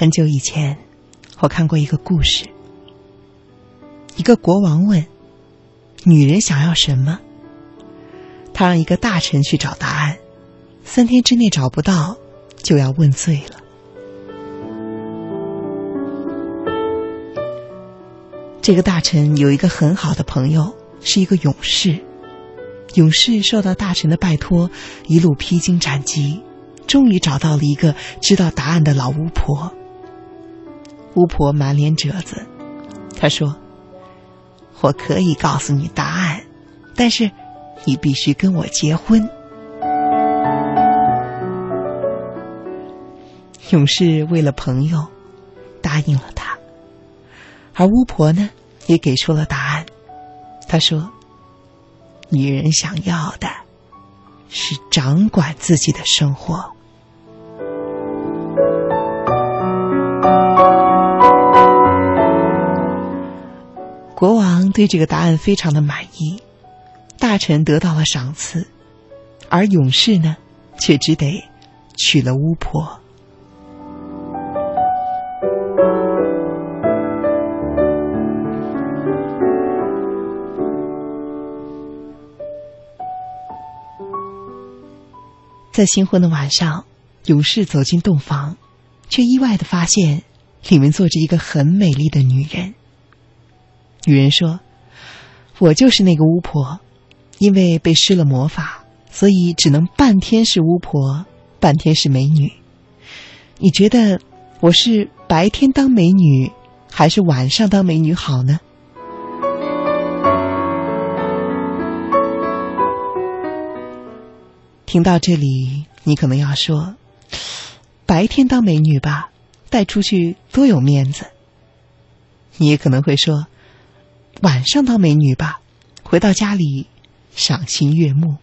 很久以前，我看过一个故事。一个国王问：“女人想要什么？”他让一个大臣去找答案，三天之内找不到，就要问罪了。这个大臣有一个很好的朋友，是一个勇士。勇士受到大臣的拜托，一路披荆斩棘，终于找到了一个知道答案的老巫婆。巫婆满脸褶子，她说：“我可以告诉你答案，但是你必须跟我结婚。”勇士为了朋友，答应了他。而巫婆呢，也给出了答案。她说：“女人想要的是掌管自己的生活。”国王对这个答案非常的满意，大臣得到了赏赐，而勇士呢，却只得娶了巫婆。在新婚的晚上，勇士走进洞房，却意外的发现里面坐着一个很美丽的女人。女人说：“我就是那个巫婆，因为被施了魔法，所以只能半天是巫婆，半天是美女。你觉得我是白天当美女，还是晚上当美女好呢？”听到这里，你可能要说：“白天当美女吧，带出去多有面子。”你也可能会说。晚上当美女吧，回到家里赏心悦目。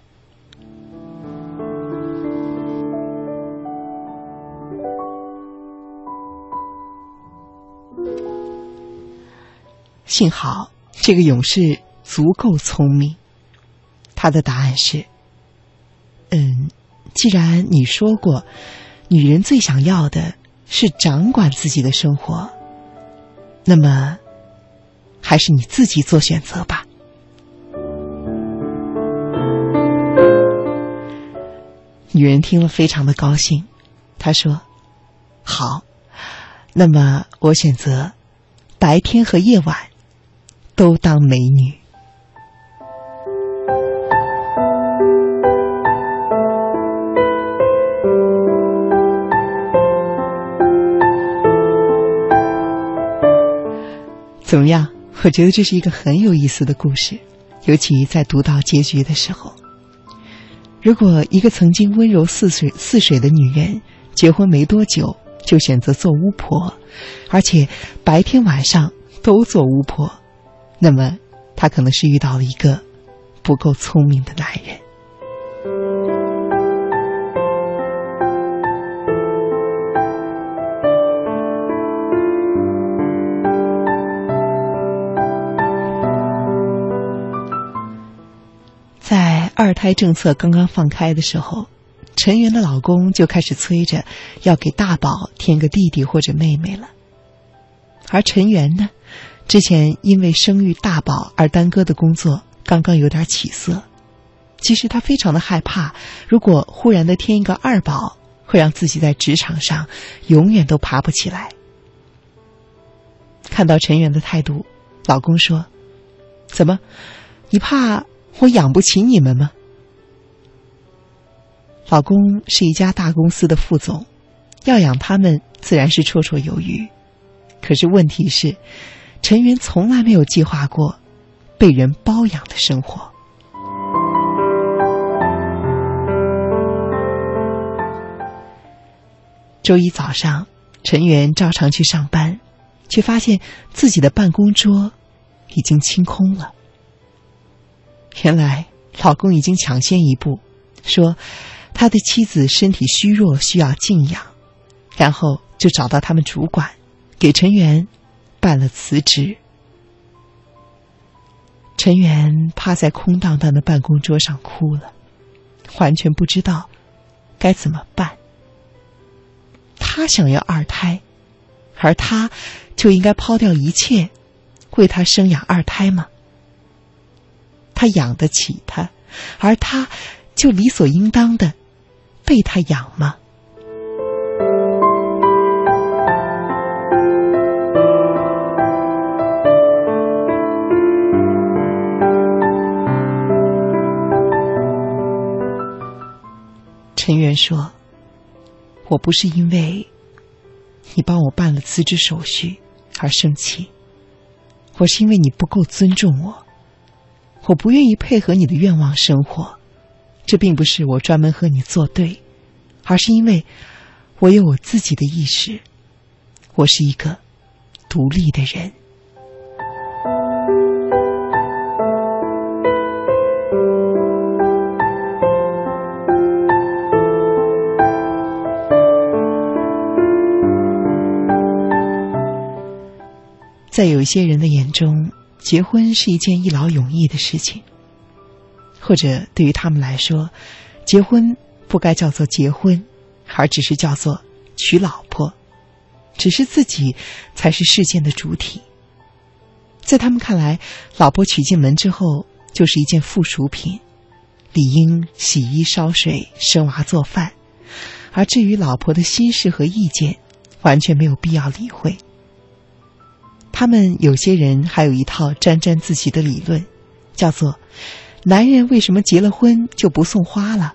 幸好这个勇士足够聪明，他的答案是：嗯，既然你说过，女人最想要的是掌管自己的生活，那么。还是你自己做选择吧。女人听了非常的高兴，她说：“好，那么我选择白天和夜晚都当美女。”怎么样？我觉得这是一个很有意思的故事，尤其在读到结局的时候。如果一个曾经温柔似水似水的女人，结婚没多久就选择做巫婆，而且白天晚上都做巫婆，那么她可能是遇到了一个不够聪明的男人。二胎政策刚刚放开的时候，陈元的老公就开始催着要给大宝添个弟弟或者妹妹了。而陈元呢，之前因为生育大宝而耽搁的工作刚刚有点起色。其实他非常的害怕，如果忽然的添一个二宝，会让自己在职场上永远都爬不起来。看到陈元的态度，老公说：“怎么，你怕？”我养不起你们吗？老公是一家大公司的副总，要养他们自然是绰绰有余。可是问题是，陈云从来没有计划过被人包养的生活。周一早上，陈元照常去上班，却发现自己的办公桌已经清空了。原来老公已经抢先一步，说他的妻子身体虚弱，需要静养，然后就找到他们主管，给陈元办了辞职。陈元趴在空荡荡的办公桌上哭了，完全不知道该怎么办。他想要二胎，而他就应该抛掉一切，为他生养二胎吗？他养得起他，而他就理所应当的被他养吗？陈元说：“我不是因为你帮我办了辞职手续而生气，我是因为你不够尊重我，我不愿意配合你的愿望生活。这并不是我专门和你作对，而是因为我有我自己的意识，我是一个独立的人。”在有些人的眼中，结婚是一件一劳永逸的事情，或者对于他们来说，结婚不该叫做结婚，而只是叫做娶老婆，只是自己才是事件的主体。在他们看来，老婆娶进门之后就是一件附属品，理应洗衣烧水、生娃做饭，而至于老婆的心事和意见，完全没有必要理会。他们有些人还有一套沾沾自喜的理论，叫做“男人为什么结了婚就不送花了？”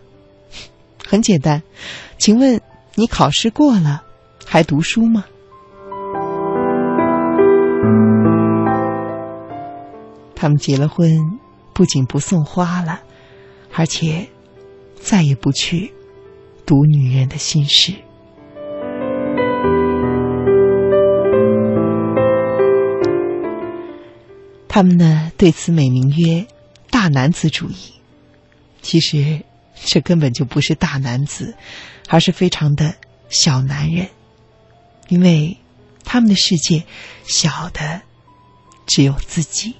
很简单，请问你考试过了，还读书吗？他们结了婚，不仅不送花了，而且再也不去读女人的心事。他们呢，对此美名曰“大男子主义”。其实，这根本就不是大男子，而是非常的小男人，因为他们的世界小的只有自己。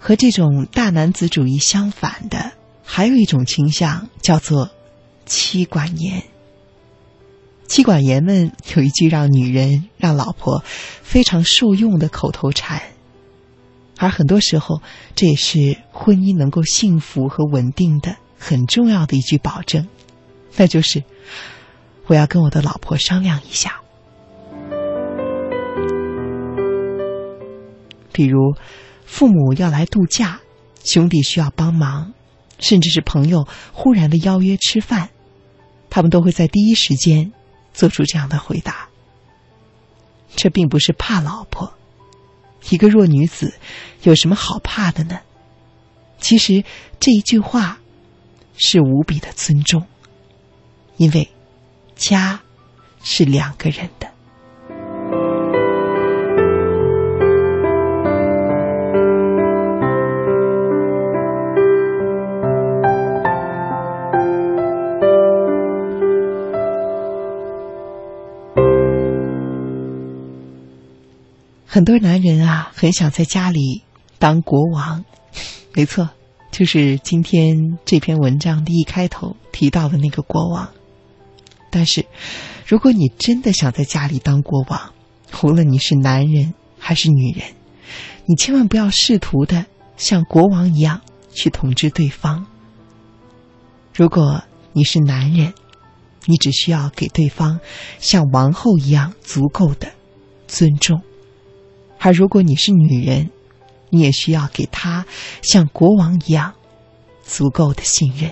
和这种大男子主义相反的，还有一种倾向，叫做“妻管严”。妻管严们有一句让女人、让老婆非常受用的口头禅，而很多时候，这也是婚姻能够幸福和稳定的很重要的一句保证，那就是我要跟我的老婆商量一下。比如，父母要来度假，兄弟需要帮忙，甚至是朋友忽然的邀约吃饭，他们都会在第一时间。做出这样的回答，这并不是怕老婆。一个弱女子有什么好怕的呢？其实这一句话是无比的尊重，因为家是两个人的。很多男人啊，很想在家里当国王，没错，就是今天这篇文章的一开头提到的那个国王。但是，如果你真的想在家里当国王，无论你是男人还是女人，你千万不要试图的像国王一样去统治对方。如果你是男人，你只需要给对方像王后一样足够的尊重。而如果你是女人，你也需要给他像国王一样足够的信任。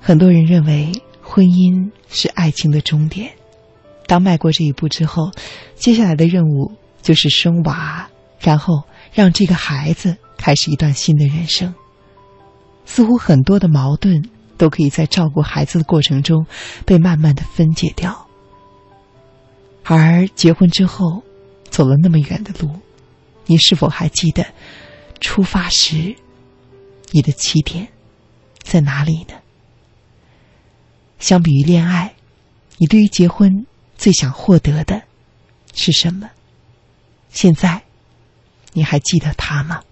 很多人认为婚姻是爱情的终点，当迈过这一步之后，接下来的任务就是生娃，然后让这个孩子。开始一段新的人生，似乎很多的矛盾都可以在照顾孩子的过程中被慢慢的分解掉。而结婚之后，走了那么远的路，你是否还记得出发时你的起点在哪里呢？相比于恋爱，你对于结婚最想获得的是什么？现在，你还记得他吗？